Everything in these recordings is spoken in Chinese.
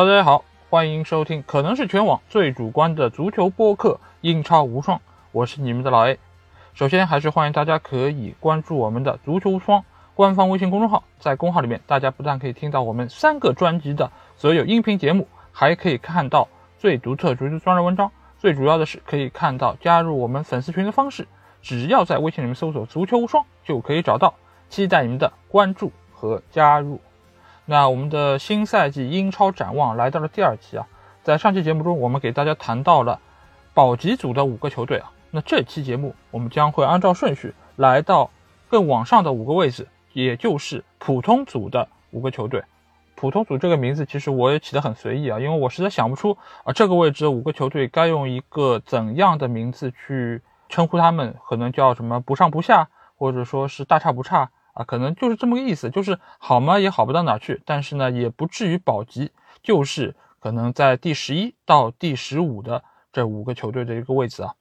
大家好，欢迎收听可能是全网最主观的足球播客《英超无双》，我是你们的老 A。首先，还是欢迎大家可以关注我们的“足球无双”官方微信公众号，在公号里面，大家不但可以听到我们三个专辑的所有音频节目，还可以看到最独特足球专栏文章。最主要的是，可以看到加入我们粉丝群的方式，只要在微信里面搜索“足球无双”就可以找到。期待你们的关注和加入。那我们的新赛季英超展望来到了第二期啊，在上期节目中，我们给大家谈到了保级组的五个球队啊。那这期节目我们将会按照顺序来到更往上的五个位置，也就是普通组的五个球队。普通组这个名字其实我也起得很随意啊，因为我实在想不出啊这个位置五个球队该用一个怎样的名字去称呼他们，可能叫什么不上不下，或者说是大差不差。啊，可能就是这么个意思，就是好嘛也好不到哪去，但是呢也不至于保级，就是可能在第十一到第十五的这五个球队的一个位置啊。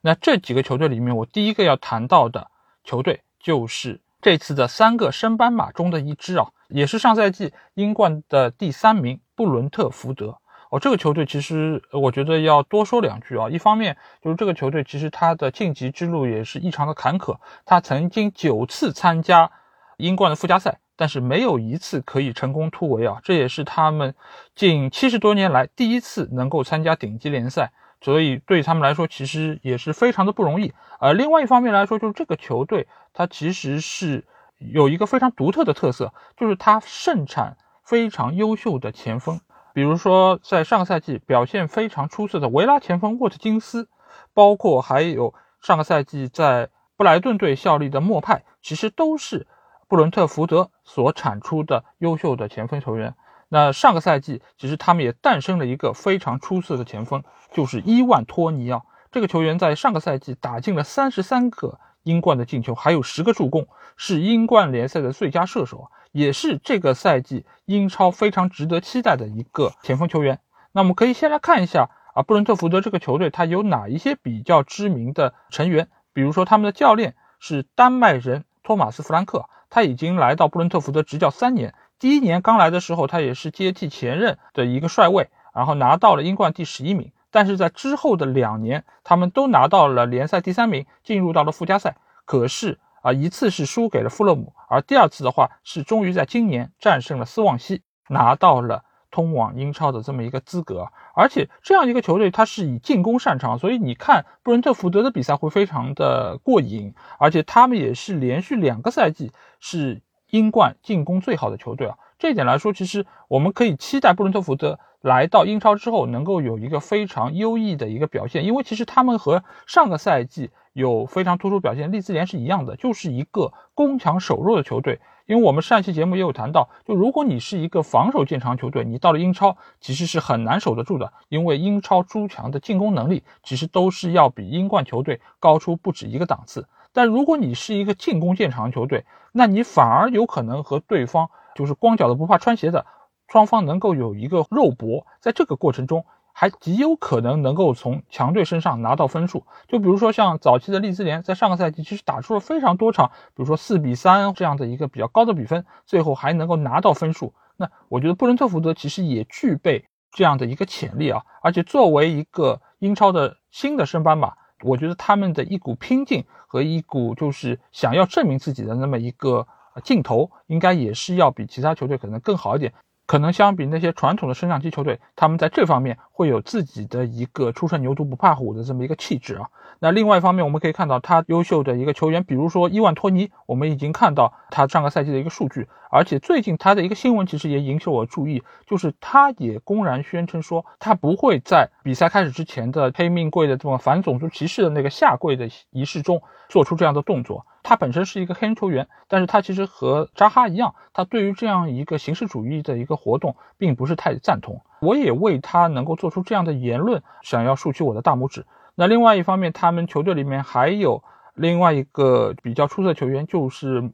那这几个球队里面，我第一个要谈到的球队就是这次的三个升班马中的一支啊，也是上赛季英冠的第三名布伦特福德。哦，这个球队其实我觉得要多说两句啊。一方面就是这个球队其实它的晋级之路也是异常的坎坷，他曾经九次参加英冠的附加赛，但是没有一次可以成功突围啊。这也是他们近七十多年来第一次能够参加顶级联赛，所以对他们来说其实也是非常的不容易。而另外一方面来说，就是这个球队它其实是有一个非常独特的特色，就是它盛产非常优秀的前锋。比如说，在上个赛季表现非常出色的维拉前锋沃特金斯，包括还有上个赛季在布莱顿队效力的莫派，其实都是布伦特福德所产出的优秀的前锋球员。那上个赛季，其实他们也诞生了一个非常出色的前锋，就是伊万托尼奥。这个球员在上个赛季打进了三十三个英冠的进球，还有十个助攻，是英冠联赛的最佳射手。也是这个赛季英超非常值得期待的一个前锋球员。那我们可以先来看一下啊，布伦特福德这个球队，它有哪一些比较知名的成员？比如说，他们的教练是丹麦人托马斯·弗兰克，他已经来到布伦特福德执教三年。第一年刚来的时候，他也是接替前任的一个帅位，然后拿到了英冠第十一名。但是在之后的两年，他们都拿到了联赛第三名，进入到了附加赛。可是，啊，一次是输给了富勒姆，而第二次的话是终于在今年战胜了斯旺西，拿到了通往英超的这么一个资格。而且这样一个球队，它是以进攻擅长，所以你看布伦特福德的比赛会非常的过瘾。而且他们也是连续两个赛季是英冠进攻最好的球队啊。这一点来说，其实我们可以期待布伦特福德来到英超之后能够有一个非常优异的一个表现，因为其实他们和上个赛季。有非常突出表现，利兹联是一样的，就是一个攻强守弱的球队。因为我们上一期节目也有谈到，就如果你是一个防守见长球队，你到了英超其实是很难守得住的，因为英超诸强的进攻能力其实都是要比英冠球队高出不止一个档次。但如果你是一个进攻见长球队，那你反而有可能和对方就是光脚的不怕穿鞋的，双方能够有一个肉搏，在这个过程中。还极有可能能够从强队身上拿到分数，就比如说像早期的利兹联，在上个赛季其实打出了非常多场，比如说四比三这样的一个比较高的比分，最后还能够拿到分数。那我觉得布伦特福德其实也具备这样的一个潜力啊，而且作为一个英超的新的升班马，我觉得他们的一股拼劲和一股就是想要证明自己的那么一个镜头，应该也是要比其他球队可能更好一点。可能相比那些传统的升降机球队，他们在这方面会有自己的一个初生牛犊不怕虎的这么一个气质啊。那另外一方面，我们可以看到他优秀的一个球员，比如说伊万托尼，我们已经看到他上个赛季的一个数据，而且最近他的一个新闻其实也引起我注意，就是他也公然宣称说，他不会在比赛开始之前的黑命贵的这种反种族歧视的那个下跪的仪式中做出这样的动作。他本身是一个黑人球员，但是他其实和扎哈一样，他对于这样一个形式主义的一个活动，并不是太赞同。我也为他能够做出这样的言论，想要竖起我的大拇指。那另外一方面，他们球队里面还有另外一个比较出色的球员，就是。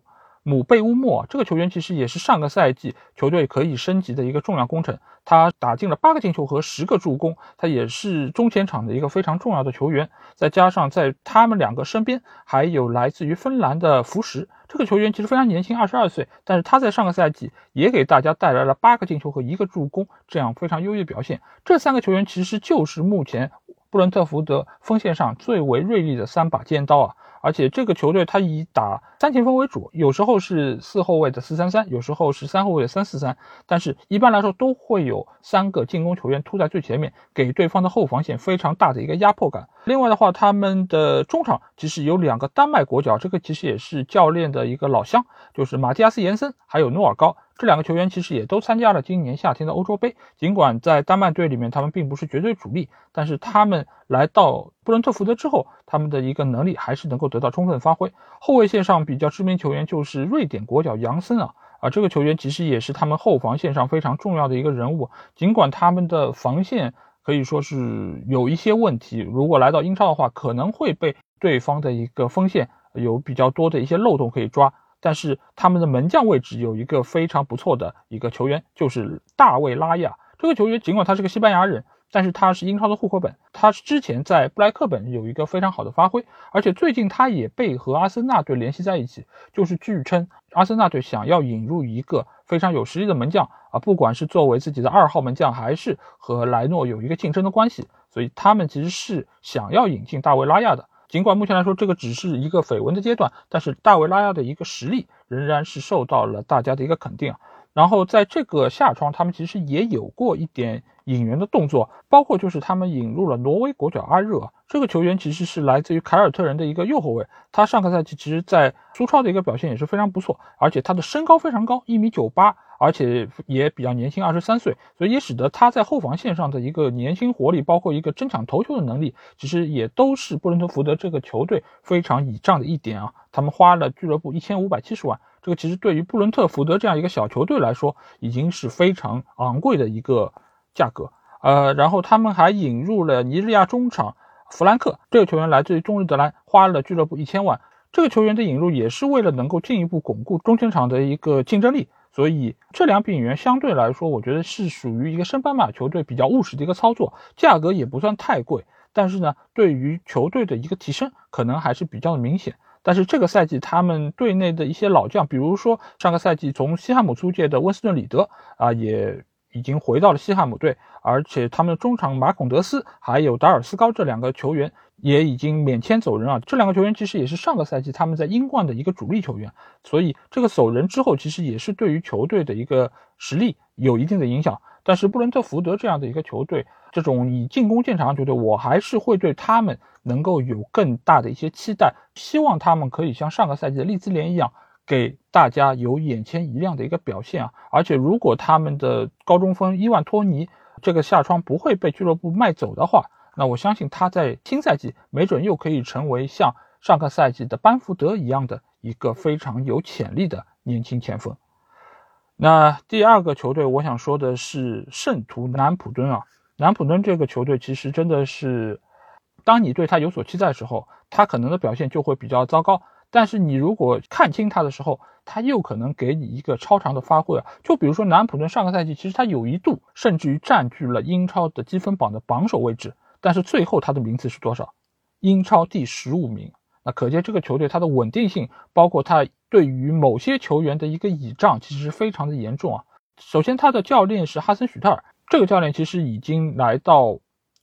姆贝乌莫这个球员其实也是上个赛季球队可以升级的一个重要工程，他打进了八个进球和十个助攻，他也是中前场的一个非常重要的球员。再加上在他们两个身边还有来自于芬兰的福什，这个球员其实非常年轻，二十二岁，但是他在上个赛季也给大家带来了八个进球和一个助攻，这样非常优异的表现。这三个球员其实就是目前布伦特福德锋线上最为锐利的三把尖刀啊。而且这个球队他以打三前锋为主，有时候是四后卫的四三三，有时候是三后卫的三四三，但是一般来说都会有三个进攻球员突在最前面，给对方的后防线非常大的一个压迫感。另外的话，他们的中场其实有两个丹麦国脚，这个其实也是教练的一个老乡，就是马蒂亚斯·延森还有努尔高。这两个球员其实也都参加了今年夏天的欧洲杯，尽管在丹麦队里面他们并不是绝对主力，但是他们来到布伦特福德之后，他们的一个能力还是能够得到充分发挥。后卫线上比较知名球员就是瑞典国脚杨森啊，啊，这个球员其实也是他们后防线上非常重要的一个人物。尽管他们的防线可以说是有一些问题，如果来到英超的话，可能会被对方的一个锋线有比较多的一些漏洞可以抓。但是他们的门将位置有一个非常不错的一个球员，就是大卫拉亚。这个球员尽管他是个西班牙人，但是他是英超的户口本。他之前在布莱克本有一个非常好的发挥，而且最近他也被和阿森纳队联系在一起。就是据称，阿森纳队想要引入一个非常有实力的门将啊，不管是作为自己的二号门将，还是和莱诺有一个竞争的关系，所以他们其实是想要引进大卫拉亚的。尽管目前来说这个只是一个绯闻的阶段，但是大卫拉亚的一个实力仍然是受到了大家的一个肯定。然后在这个夏窗，他们其实也有过一点引援的动作，包括就是他们引入了挪威国脚阿热，这个球员其实是来自于凯尔特人的一个右后卫，他上个赛季其实在苏超的一个表现也是非常不错，而且他的身高非常高，一米九八。而且也比较年轻，二十三岁，所以也使得他在后防线上的一个年轻活力，包括一个争抢头球的能力，其实也都是布伦特福德这个球队非常倚仗的一点啊。他们花了俱乐部一千五百七十万，这个其实对于布伦特福德这样一个小球队来说，已经是非常昂贵的一个价格。呃，然后他们还引入了尼日利亚中场弗兰克，这个球员来自于中日德兰，花了俱乐部一千万。这个球员的引入也是为了能够进一步巩固中前场的一个竞争力。所以这两笔引援相对来说，我觉得是属于一个升班马球队比较务实的一个操作，价格也不算太贵，但是呢，对于球队的一个提升可能还是比较的明显。但是这个赛季他们队内的一些老将，比如说上个赛季从西汉姆租借的温斯顿·里德啊，也已经回到了西汉姆队，而且他们的中场马孔德斯还有达尔斯高这两个球员。也已经免签走人啊！这两个球员其实也是上个赛季他们在英冠的一个主力球员，所以这个走人之后，其实也是对于球队的一个实力有一定的影响。但是布伦特福德这样的一个球队，这种以进攻见长的球队，我还是会对他们能够有更大的一些期待，希望他们可以像上个赛季的利兹联一样，给大家有眼前一亮的一个表现啊！而且如果他们的高中锋伊万托尼这个下窗不会被俱乐部卖走的话，那我相信他在新赛季没准又可以成为像上个赛季的班福德一样的一个非常有潜力的年轻前锋。那第二个球队，我想说的是圣徒南普敦啊。南普敦这个球队其实真的是，当你对他有所期待的时候，他可能的表现就会比较糟糕；但是你如果看清他的时候，他又可能给你一个超长的发挥啊。就比如说南普敦上个赛季，其实他有一度甚至于占据了英超的积分榜的榜首位置。但是最后他的名次是多少？英超第十五名。那可见这个球队它的稳定性，包括他对于某些球员的一个倚仗，其实非常的严重啊。首先，他的教练是哈森许特尔，这个教练其实已经来到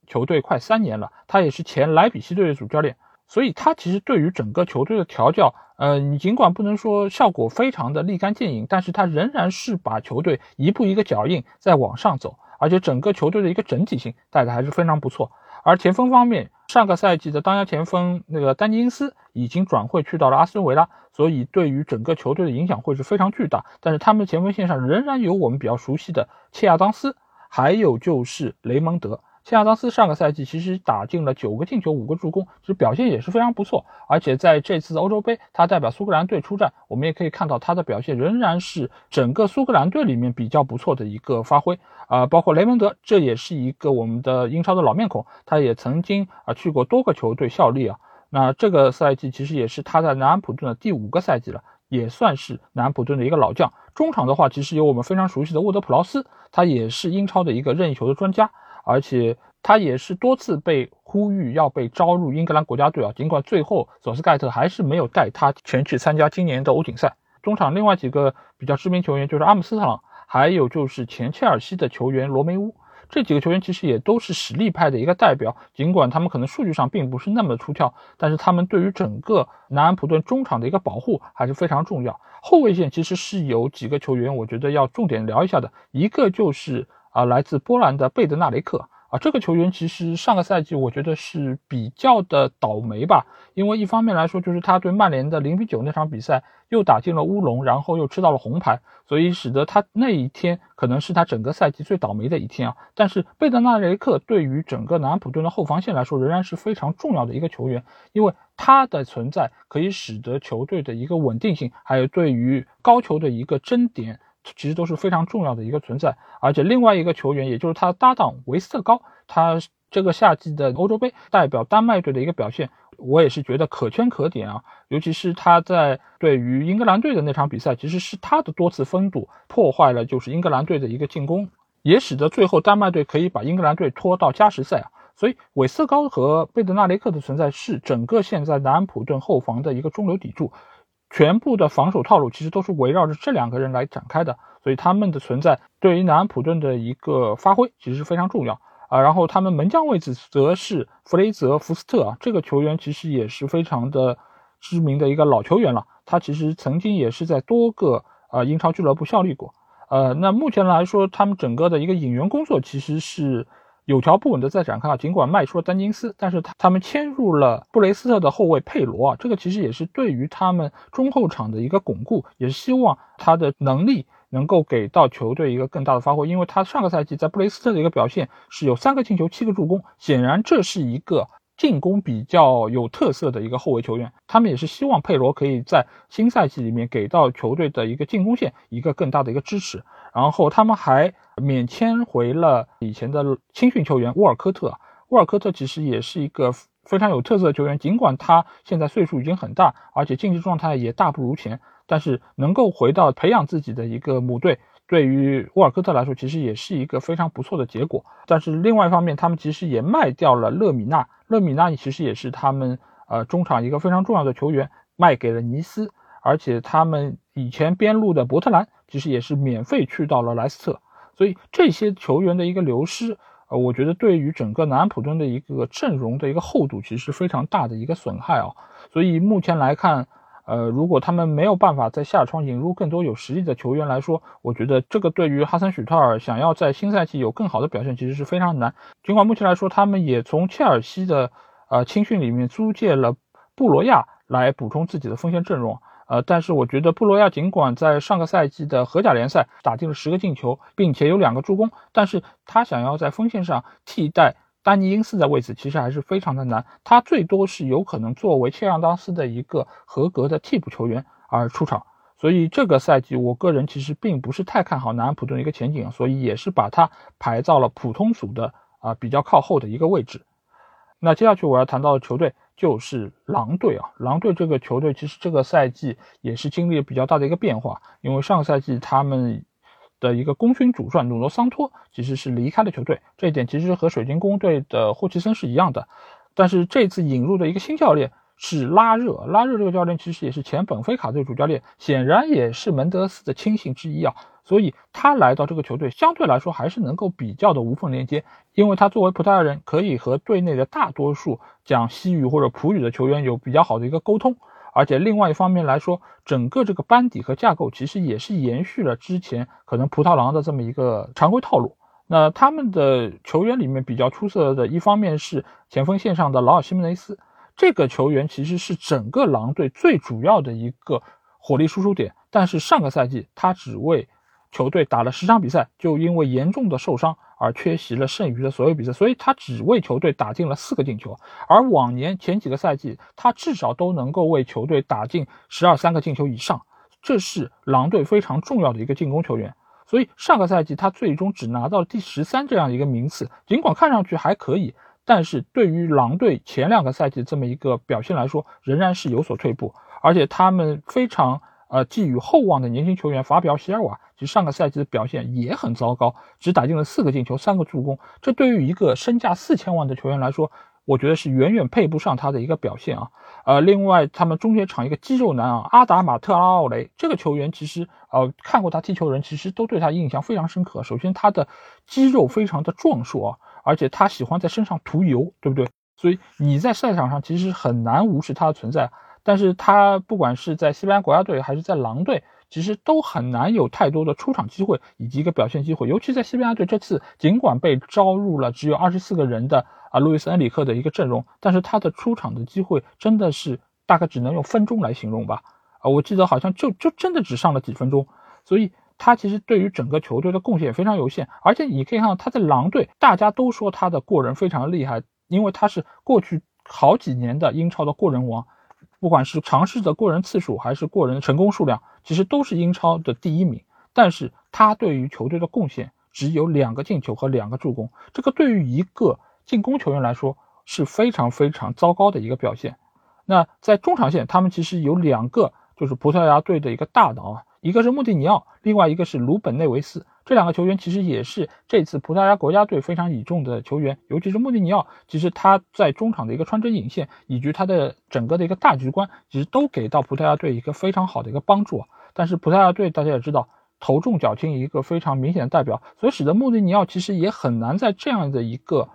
球队快三年了，他也是前莱比锡队的主教练，所以他其实对于整个球队的调教，呃，你尽管不能说效果非常的立竿见影，但是他仍然是把球队一步一个脚印在往上走，而且整个球队的一个整体性带的还是非常不错。而前锋方面，上个赛季的当家前锋那个丹尼因斯已经转会去到了阿斯顿维拉，所以对于整个球队的影响会是非常巨大。但是他们前锋线上仍然有我们比较熟悉的切亚当斯，还有就是雷蒙德。切亚当斯上个赛季其实打进了九个进球、五个助攻，其实表现也是非常不错。而且在这次欧洲杯，他代表苏格兰队出战，我们也可以看到他的表现仍然是整个苏格兰队里面比较不错的一个发挥啊。包括雷蒙德，这也是一个我们的英超的老面孔，他也曾经啊去过多个球队效力啊。那这个赛季其实也是他在南安普顿的第五个赛季了，也算是南安普顿的一个老将。中场的话，其实有我们非常熟悉的沃德普劳斯，他也是英超的一个任意球的专家。而且他也是多次被呼吁要被招入英格兰国家队啊。尽管最后索斯盖特还是没有带他前去参加今年的欧锦赛。中场另外几个比较知名球员就是阿姆斯特朗，还有就是前切尔西的球员罗梅乌。这几个球员其实也都是实力派的一个代表，尽管他们可能数据上并不是那么出挑，但是他们对于整个南安普顿中场的一个保护还是非常重要。后卫线其实是有几个球员，我觉得要重点聊一下的，一个就是啊来自波兰的贝德纳雷克。啊，这个球员其实上个赛季我觉得是比较的倒霉吧，因为一方面来说就是他对曼联的零比九那场比赛又打进了乌龙，然后又吃到了红牌，所以使得他那一天可能是他整个赛季最倒霉的一天啊。但是贝德纳雷克对于整个南安普顿的后防线来说仍然是非常重要的一个球员，因为他的存在可以使得球队的一个稳定性，还有对于高球的一个争点。其实都是非常重要的一个存在，而且另外一个球员，也就是他的搭档维斯特高，他这个夏季的欧洲杯代表丹麦队的一个表现，我也是觉得可圈可点啊。尤其是他在对于英格兰队的那场比赛，其实是他的多次封堵破坏了就是英格兰队的一个进攻，也使得最后丹麦队可以把英格兰队拖到加时赛啊。所以韦斯特高和贝德纳雷克的存在是整个现在南安普顿后防的一个中流砥柱。全部的防守套路其实都是围绕着这两个人来展开的，所以他们的存在对于南安普顿的一个发挥其实是非常重要啊。然后他们门将位置则是弗雷泽·福斯特啊，这个球员其实也是非常的知名的一个老球员了，他其实曾经也是在多个呃英超俱乐部效力过。呃，那目前来说，他们整个的一个引援工作其实是。有条不紊的在展开啊，尽管卖出了丹金斯，但是他他们签入了布雷斯特的后卫佩罗啊，这个其实也是对于他们中后场的一个巩固，也是希望他的能力能够给到球队一个更大的发挥，因为他上个赛季在布雷斯特的一个表现是有三个进球七个助攻，显然这是一个进攻比较有特色的一个后卫球员，他们也是希望佩罗可以在新赛季里面给到球队的一个进攻线一个更大的一个支持，然后他们还。免签回了以前的青训球员沃尔科特。沃尔科特其实也是一个非常有特色的球员，尽管他现在岁数已经很大，而且竞技状态也大不如前，但是能够回到培养自己的一个母队，对于沃尔科特来说，其实也是一个非常不错的结果。但是另外一方面，他们其实也卖掉了勒米纳，勒米纳其实也是他们呃中场一个非常重要的球员，卖给了尼斯，而且他们以前边路的伯特兰其实也是免费去到了莱斯特。所以这些球员的一个流失，呃，我觉得对于整个南安普顿的一个阵容的一个厚度，其实是非常大的一个损害啊。所以目前来看，呃，如果他们没有办法在夏窗引入更多有实力的球员来说，我觉得这个对于哈森许特尔想要在新赛季有更好的表现，其实是非常难。尽管目前来说，他们也从切尔西的呃青训里面租借了布罗亚来补充自己的锋线阵容。呃，但是我觉得布罗亚尽管在上个赛季的荷甲联赛打进了十个进球，并且有两个助攻，但是他想要在锋线上替代丹尼因斯的位置，其实还是非常的难。他最多是有可能作为切让当斯的一个合格的替补球员而出场。所以这个赛季，我个人其实并不是太看好南安普顿的一个前景，所以也是把他排到了普通组的啊比较靠后的一个位置。那接下去我要谈到的球队。就是狼队啊，狼队这个球队其实这个赛季也是经历了比较大的一个变化，因为上个赛季他们的一个功勋主帅努诺桑托其实是离开了球队，这一点其实和水晶宫队的霍奇森是一样的，但是这次引入的一个新教练是拉热，拉热这个教练其实也是前本菲卡队主教练，显然也是门德斯的亲信之一啊。所以他来到这个球队，相对来说还是能够比较的无缝连接，因为他作为葡萄牙人，可以和队内的大多数讲西语或者葡语的球员有比较好的一个沟通。而且另外一方面来说，整个这个班底和架构其实也是延续了之前可能葡萄狼的这么一个常规套路。那他们的球员里面比较出色的一方面是前锋线上的劳尔西门内斯，这个球员其实是整个狼队最主要的一个火力输出点，但是上个赛季他只为球队打了十场比赛，就因为严重的受伤而缺席了剩余的所有比赛，所以他只为球队打进了四个进球。而往年前几个赛季，他至少都能够为球队打进十二三个进球以上，这是狼队非常重要的一个进攻球员。所以上个赛季他最终只拿到了第十三这样一个名次，尽管看上去还可以，但是对于狼队前两个赛季这么一个表现来说，仍然是有所退步，而且他们非常。呃寄予厚望的年轻球员法比奥·席尔瓦，其实上个赛季的表现也很糟糕，只打进了四个进球，三个助攻。这对于一个身价四千万的球员来说，我觉得是远远配不上他的一个表现啊。呃，另外他们中间场一个肌肉男啊，阿达马特·拉奥雷这个球员，其实呃看过他踢球人，其实都对他印象非常深刻。首先他的肌肉非常的壮硕啊，而且他喜欢在身上涂油，对不对？所以你在赛场上其实很难无视他的存在。但是他不管是在西班牙国家队还是在狼队，其实都很难有太多的出场机会以及一个表现机会。尤其在西班牙队这次，尽管被招入了只有二十四个人的啊路易斯恩里克的一个阵容，但是他的出场的机会真的是大概只能用分钟来形容吧。啊，我记得好像就就真的只上了几分钟，所以他其实对于整个球队的贡献非常有限。而且你可以看到他在狼队，大家都说他的过人非常厉害，因为他是过去好几年的英超的过人王。不管是尝试的过人次数，还是过人的成功数量，其实都是英超的第一名。但是他对于球队的贡献只有两个进球和两个助攻，这个对于一个进攻球员来说是非常非常糟糕的一个表现。那在中场线，他们其实有两个，就是葡萄牙队的一个大脑啊，一个是穆蒂尼奥，另外一个是鲁本内维斯。这两个球员其实也是这次葡萄牙国家队非常倚重的球员，尤其是穆蒂尼奥，其实他在中场的一个穿针引线，以及他的整个的一个大局观，其实都给到葡萄牙队一个非常好的一个帮助。但是葡萄牙队大家也知道，头重脚轻一个非常明显的代表，所以使得穆蒂尼奥其实也很难在这样的一个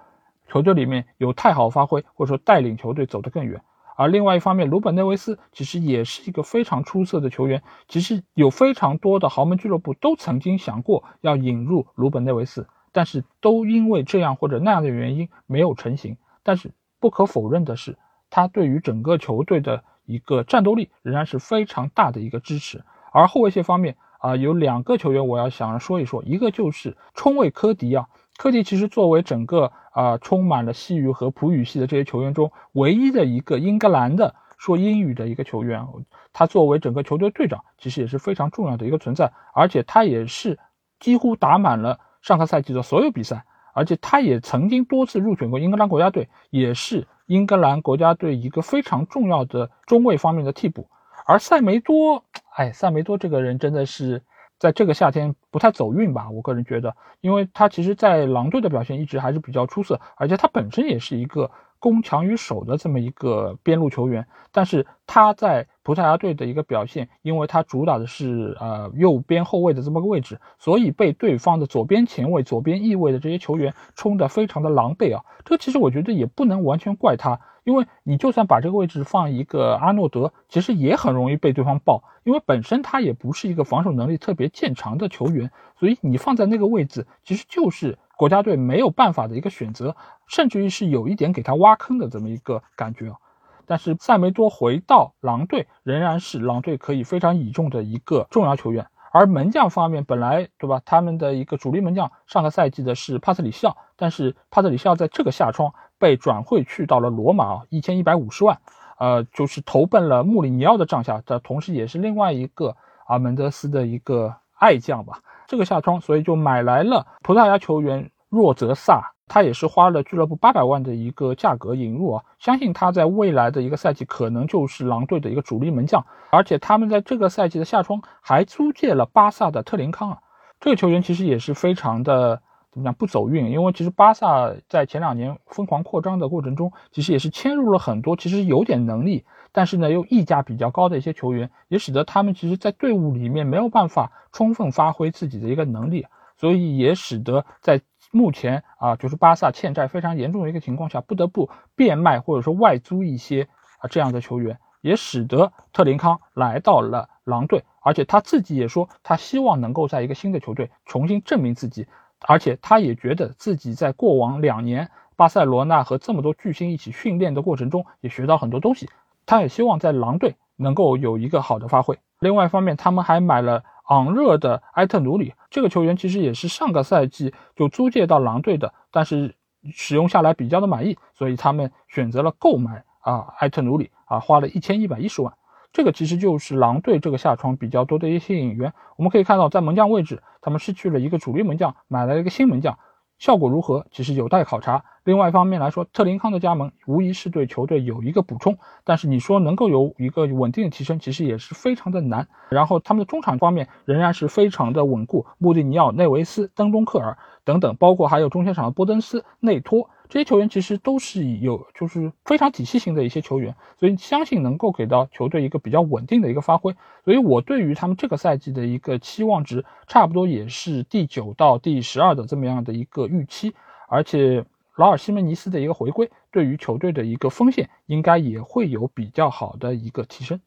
球队里面有太好发挥，或者说带领球队走得更远。而另外一方面，鲁本内维斯其实也是一个非常出色的球员。其实有非常多的豪门俱乐部都曾经想过要引入鲁本内维斯，但是都因为这样或者那样的原因没有成型。但是不可否认的是，他对于整个球队的一个战斗力仍然是非常大的一个支持。而后卫线方面啊，有两个球员我要想说一说，一个就是冲卫科迪啊。科迪其实作为整个啊充满了西语和葡语系的这些球员中唯一的一个英格兰的说英语的一个球员，他作为整个球队队长，其实也是非常重要的一个存在，而且他也是几乎打满了上个赛季的所有比赛，而且他也曾经多次入选过英格兰国家队，也是英格兰国家队一个非常重要的中卫方面的替补。而塞梅多，哎，塞梅多这个人真的是。在这个夏天不太走运吧，我个人觉得，因为他其实，在狼队的表现一直还是比较出色，而且他本身也是一个攻强于守的这么一个边路球员，但是他在葡萄牙队的一个表现，因为他主打的是呃右边后卫的这么个位置，所以被对方的左边前卫、左边翼位的这些球员冲得非常的狼狈啊，这其实我觉得也不能完全怪他。因为你就算把这个位置放一个阿诺德，其实也很容易被对方爆，因为本身他也不是一个防守能力特别见长的球员，所以你放在那个位置，其实就是国家队没有办法的一个选择，甚至于是有一点给他挖坑的这么一个感觉啊。但是塞梅多回到狼队，仍然是狼队可以非常倚重的一个重要球员。而门将方面，本来对吧，他们的一个主力门将上个赛季的是帕特里西奥，但是帕特里西奥在这个夏窗。被转会去到了罗马啊，一千一百五十万，呃，就是投奔了穆里尼奥的帐下，这同时也是另外一个阿门德斯的一个爱将吧。这个夏窗，所以就买来了葡萄牙球员若泽萨，他也是花了俱乐部八百万的一个价格引入啊，相信他在未来的一个赛季可能就是狼队的一个主力门将，而且他们在这个赛季的夏窗还租借了巴萨的特林康啊，这个球员其实也是非常的。怎么讲不走运？因为其实巴萨在前两年疯狂扩张的过程中，其实也是迁入了很多其实有点能力，但是呢又溢价比较高的一些球员，也使得他们其实，在队伍里面没有办法充分发挥自己的一个能力，所以也使得在目前啊，就是巴萨欠债非常严重的一个情况下，不得不变卖或者说外租一些啊这样的球员，也使得特林康来到了狼队，而且他自己也说，他希望能够在一个新的球队重新证明自己。而且他也觉得自己在过往两年巴塞罗那和这么多巨星一起训练的过程中，也学到很多东西。他也希望在狼队能够有一个好的发挥。另外一方面，他们还买了昂热的埃特努里这个球员，其实也是上个赛季就租借到狼队的，但是使用下来比较的满意，所以他们选择了购买啊埃特努里啊，花了一千一百一十万。这个其实就是狼队这个下窗比较多的一些引援。我们可以看到，在门将位置，他们失去了一个主力门将，买了一个新门将，效果如何，其实有待考察。另外一方面来说，特林康的加盟无疑是对球队有一个补充，但是你说能够有一个稳定的提升，其实也是非常的难。然后他们的中场方面仍然是非常的稳固，穆蒂尼奥、内维斯、登东克尔等等，包括还有中前场的波登斯、内托。这些球员其实都是有就是非常体系型的一些球员，所以相信能够给到球队一个比较稳定的一个发挥。所以我对于他们这个赛季的一个期望值，差不多也是第九到第十二的这么样的一个预期。而且劳尔西门尼斯的一个回归，对于球队的一个锋线应该也会有比较好的一个提升。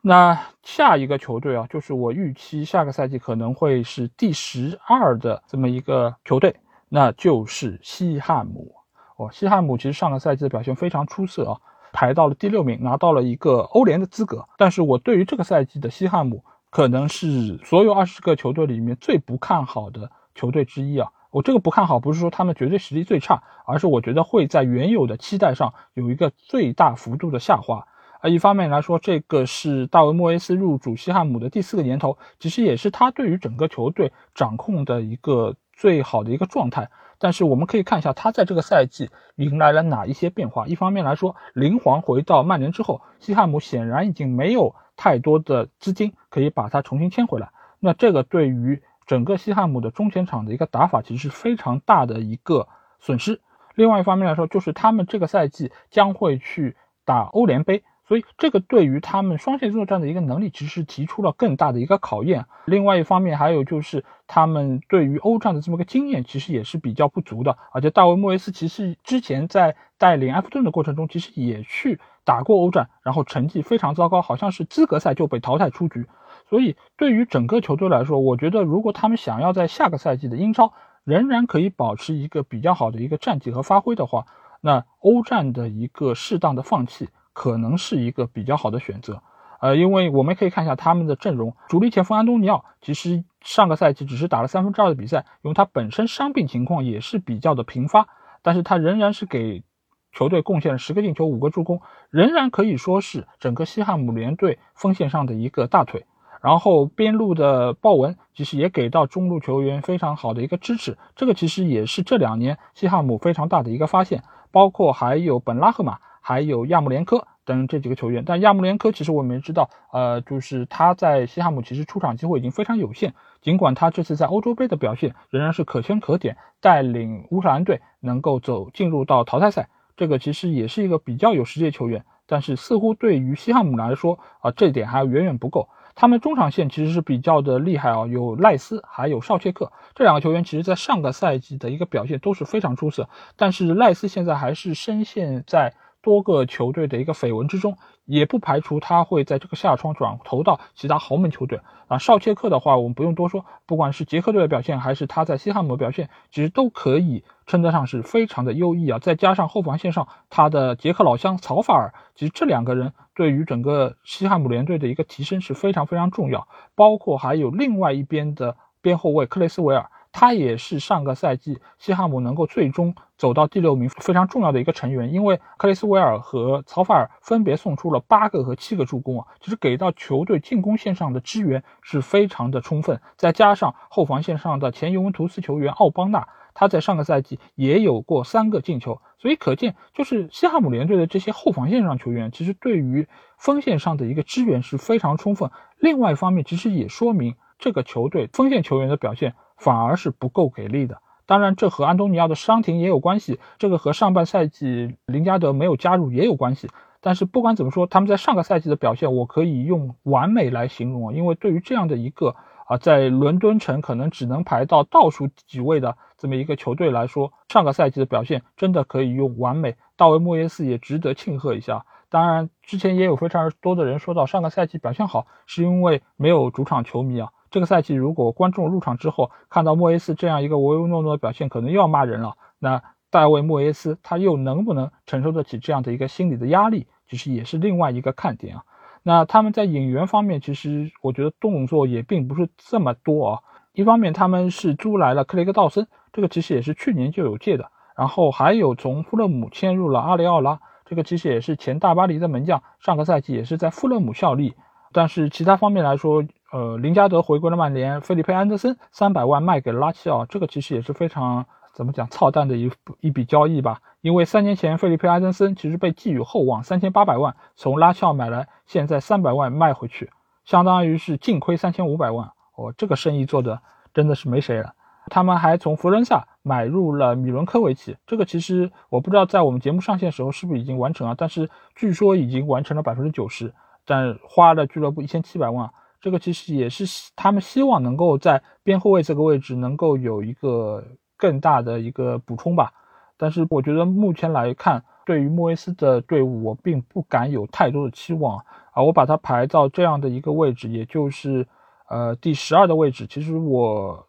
那下一个球队啊，就是我预期下个赛季可能会是第十二的这么一个球队。那就是西汉姆哦，西汉姆其实上个赛季的表现非常出色啊，排到了第六名，拿到了一个欧联的资格。但是我对于这个赛季的西汉姆，可能是所有二十个球队里面最不看好的球队之一啊。我这个不看好，不是说他们绝对实力最差，而是我觉得会在原有的期待上有一个最大幅度的下滑。啊，一方面来说，这个是大卫莫耶斯入主西汉姆的第四个年头，其实也是他对于整个球队掌控的一个。最好的一个状态，但是我们可以看一下他在这个赛季迎来了哪一些变化。一方面来说，林皇回到曼联之后，西汉姆显然已经没有太多的资金可以把他重新签回来。那这个对于整个西汉姆的中前场的一个打法，其实是非常大的一个损失。另外一方面来说，就是他们这个赛季将会去打欧联杯。所以，这个对于他们双线作战的一个能力，其实提出了更大的一个考验。另外一方面，还有就是他们对于欧战的这么个经验，其实也是比较不足的。而且，大卫莫耶斯其实之前在带领埃弗顿的过程中，其实也去打过欧战，然后成绩非常糟糕，好像是资格赛就被淘汰出局。所以，对于整个球队来说，我觉得如果他们想要在下个赛季的英超仍然可以保持一个比较好的一个战绩和发挥的话，那欧战的一个适当的放弃。可能是一个比较好的选择，呃，因为我们可以看一下他们的阵容，主力前锋安东尼奥其实上个赛季只是打了三分之二的比赛，因为他本身伤病情况也是比较的频发，但是他仍然是给球队贡献了十个进球、五个助攻，仍然可以说是整个西汉姆联队锋线上的一个大腿。然后边路的鲍文其实也给到中路球员非常好的一个支持，这个其实也是这两年西汉姆非常大的一个发现，包括还有本拉赫马。还有亚姆连科等这几个球员，但亚姆连科其实我们也知道，呃，就是他在西汉姆其实出场机会已经非常有限。尽管他这次在欧洲杯的表现仍然是可圈可点，带领乌克兰队能够走进入到淘汰赛，这个其实也是一个比较有实力的球员。但是似乎对于西汉姆来说啊，这点还远远不够。他们中场线其实是比较的厉害啊，有赖斯，还有绍切克这两个球员，其实在上个赛季的一个表现都是非常出色。但是赖斯现在还是深陷在。多个球队的一个绯闻之中，也不排除他会在这个夏窗转投到其他豪门球队啊。绍切克的话，我们不用多说，不管是捷克队的表现，还是他在西汉姆的表现，其实都可以称得上是非常的优异啊。再加上后防线上他的捷克老乡曹法尔，其实这两个人对于整个西汉姆联队的一个提升是非常非常重要。包括还有另外一边的边后卫克雷斯维尔。他也是上个赛季西汉姆能够最终走到第六名非常重要的一个成员，因为克里斯维尔和曹法尔分别送出了八个和七个助攻啊，就是给到球队进攻线上的支援是非常的充分。再加上后防线上的前尤文图斯球员奥邦纳，他在上个赛季也有过三个进球，所以可见就是西汉姆联队的这些后防线上球员，其实对于锋线上的一个支援是非常充分。另外一方面，其实也说明这个球队锋线球员的表现。反而是不够给力的。当然，这和安东尼奥的伤停也有关系，这个和上半赛季林加德没有加入也有关系。但是不管怎么说，他们在上个赛季的表现，我可以用完美来形容啊。因为对于这样的一个啊，在伦敦城可能只能排到倒数几位的这么一个球队来说，上个赛季的表现真的可以用完美。大卫莫耶斯也值得庆贺一下。当然，之前也有非常多的人说到上个赛季表现好，是因为没有主场球迷啊。这个赛季，如果观众入场之后看到莫耶斯这样一个唯唯诺诺的表现，可能又要骂人了。那大卫莫耶斯他又能不能承受得起这样的一个心理的压力，其实也是另外一个看点啊。那他们在引援方面，其实我觉得动作也并不是这么多啊。一方面他们是租来了克雷格道森，这个其实也是去年就有借的。然后还有从富勒姆签入了阿雷奥拉，这个其实也是前大巴黎的门将，上个赛季也是在富勒姆效力。但是其他方面来说，呃，林加德回归了曼联，费利佩安德森三百万卖给了拉齐奥，这个其实也是非常怎么讲操蛋的一一笔交易吧。因为三年前费利佩·安德森其实被寄予厚望，三千八百万从拉齐奥买来，现在三百万卖回去，相当于是净亏三千五百万。哦，这个生意做的真的是没谁了。他们还从佛伦萨买入了米伦科维奇，这个其实我不知道在我们节目上线时候是不是已经完成了，但是据说已经完成了百分之九十，但花了俱乐部一千七百万。这个其实也是他们希望能够在边后卫这个位置能够有一个更大的一个补充吧。但是我觉得目前来看，对于莫维斯的队伍，我并不敢有太多的期望啊。我把它排到这样的一个位置，也就是呃第十二的位置。其实我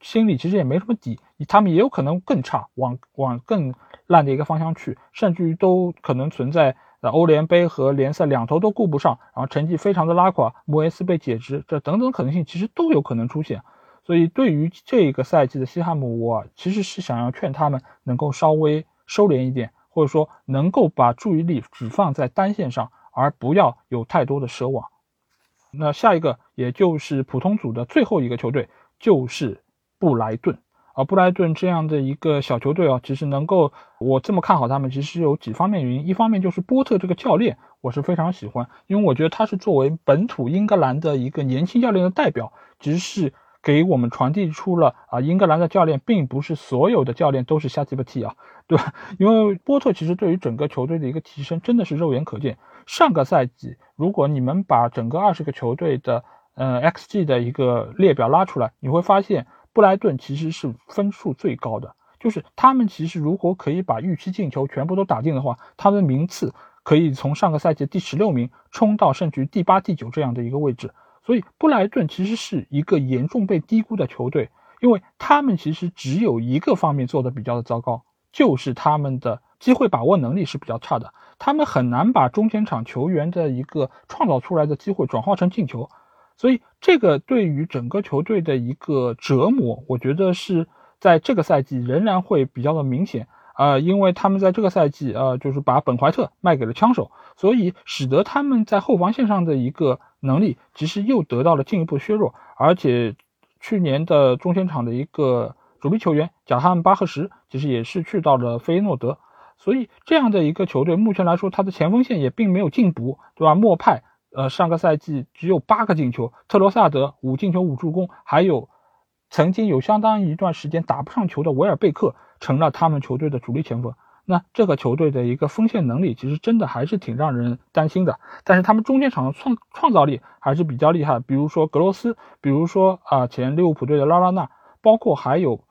心里其实也没什么底，他们也有可能更差，往往更烂的一个方向去，甚至于都可能存在。欧联杯和联赛两头都顾不上，然后成绩非常的拉垮，莫耶斯被解职，这等等可能性其实都有可能出现。所以对于这个赛季的西汉姆，我其实是想要劝他们能够稍微收敛一点，或者说能够把注意力只放在单线上，而不要有太多的奢望。那下一个也就是普通组的最后一个球队就是布莱顿。而布莱顿这样的一个小球队啊，其实能够我这么看好他们，其实有几方面原因。一方面就是波特这个教练，我是非常喜欢，因为我觉得他是作为本土英格兰的一个年轻教练的代表，其实是给我们传递出了啊，英格兰的教练并不是所有的教练都是瞎鸡巴踢啊，对吧？因为波特其实对于整个球队的一个提升真的是肉眼可见。上个赛季，如果你们把整个二十个球队的呃 XG 的一个列表拉出来，你会发现。布莱顿其实是分数最高的，就是他们其实如果可以把预期进球全部都打进的话，他们名次可以从上个赛季第十六名冲到甚至于第八、第九这样的一个位置。所以布莱顿其实是一个严重被低估的球队，因为他们其实只有一个方面做的比较的糟糕，就是他们的机会把握能力是比较差的，他们很难把中前场球员的一个创造出来的机会转化成进球。所以，这个对于整个球队的一个折磨，我觉得是在这个赛季仍然会比较的明显啊，因为他们在这个赛季啊，就是把本怀特卖给了枪手，所以使得他们在后防线上的一个能力其实又得到了进一步削弱，而且去年的中前场的一个主力球员贾汉巴赫什其实也是去到了菲诺德，所以这样的一个球队目前来说，他的前锋线也并没有进补，对吧？莫派。呃，上个赛季只有八个进球，特罗萨德五进球五助攻，还有曾经有相当一段时间打不上球的维尔贝克成了他们球队的主力前锋。那这个球队的一个锋线能力其实真的还是挺让人担心的。但是他们中间场的创创造力还是比较厉害，比如说格罗斯，比如说啊前利物浦队的拉拉纳，包括还有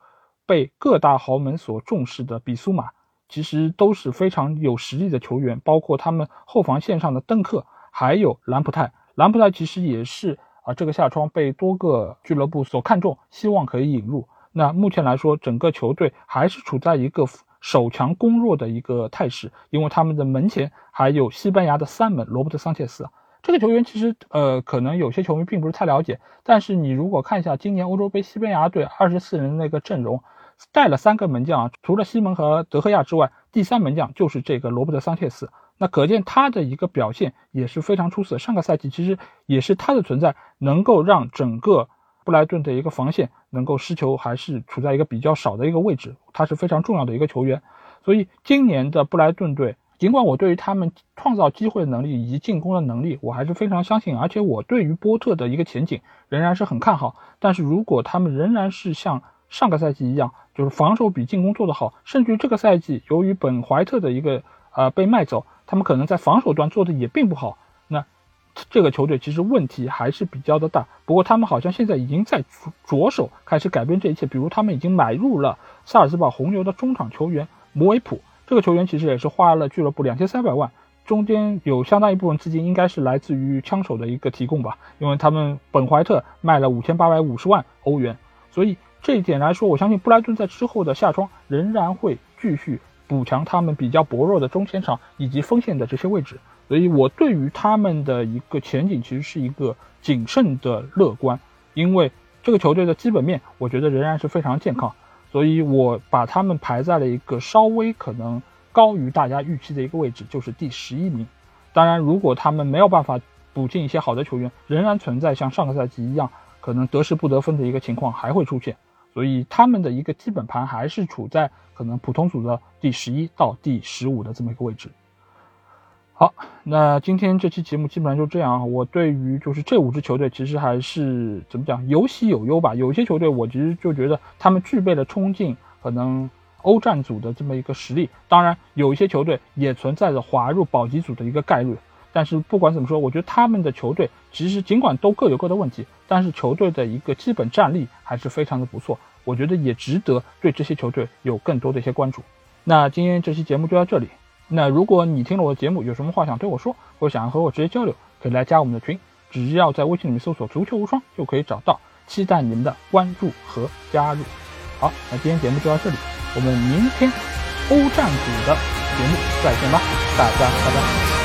被各大豪门所重视的比苏马，其实都是非常有实力的球员。包括他们后防线上的邓克。还有兰普泰，兰普泰其实也是啊，这个夏窗被多个俱乐部所看中，希望可以引入。那目前来说，整个球队还是处在一个守强攻弱的一个态势，因为他们的门前还有西班牙的三门罗伯特桑切斯，这个球员其实呃，可能有些球迷并不是太了解，但是你如果看一下今年欧洲杯西班牙队二十四人那个阵容，带了三个门将啊，除了西蒙和德赫亚之外，第三门将就是这个罗伯特桑切斯。那可见他的一个表现也是非常出色。上个赛季其实也是他的存在能够让整个布莱顿的一个防线能够失球，还是处在一个比较少的一个位置。他是非常重要的一个球员。所以今年的布莱顿队，尽管我对于他们创造机会的能力以及进攻的能力，我还是非常相信，而且我对于波特的一个前景仍然是很看好。但是如果他们仍然是像上个赛季一样，就是防守比进攻做得好，甚至于这个赛季由于本怀特的一个呃被卖走。他们可能在防守端做的也并不好，那这个球队其实问题还是比较的大。不过他们好像现在已经在着手开始改变这一切，比如他们已经买入了萨尔茨堡红牛的中场球员摩维普，这个球员其实也是花了俱乐部两千三百万，中间有相当一部分资金应该是来自于枪手的一个提供吧，因为他们本怀特卖了五千八百五十万欧元，所以这一点来说，我相信布莱顿在之后的夏窗仍然会继续。补强他们比较薄弱的中前场以及锋线的这些位置，所以我对于他们的一个前景其实是一个谨慎的乐观，因为这个球队的基本面我觉得仍然是非常健康，所以我把他们排在了一个稍微可能高于大家预期的一个位置，就是第十一名。当然，如果他们没有办法补进一些好的球员，仍然存在像上个赛季一样可能得失不得分的一个情况还会出现。所以他们的一个基本盘还是处在可能普通组的第十一到第十五的这么一个位置。好，那今天这期节目基本上就这样。我对于就是这五支球队，其实还是怎么讲，有喜有忧吧。有些球队我其实就觉得他们具备了冲进可能欧战组的这么一个实力，当然有一些球队也存在着滑入保级组的一个概率。但是不管怎么说，我觉得他们的球队其实尽管都各有各的问题，但是球队的一个基本战力还是非常的不错。我觉得也值得对这些球队有更多的一些关注。那今天这期节目就到这里。那如果你听了我的节目，有什么话想对我说，或者想要和我直接交流，可以来加我们的群，只要在微信里面搜索“足球无双”就可以找到。期待你们的关注和加入。好，那今天节目就到这里，我们明天欧战组的节目再见吧，大家拜拜。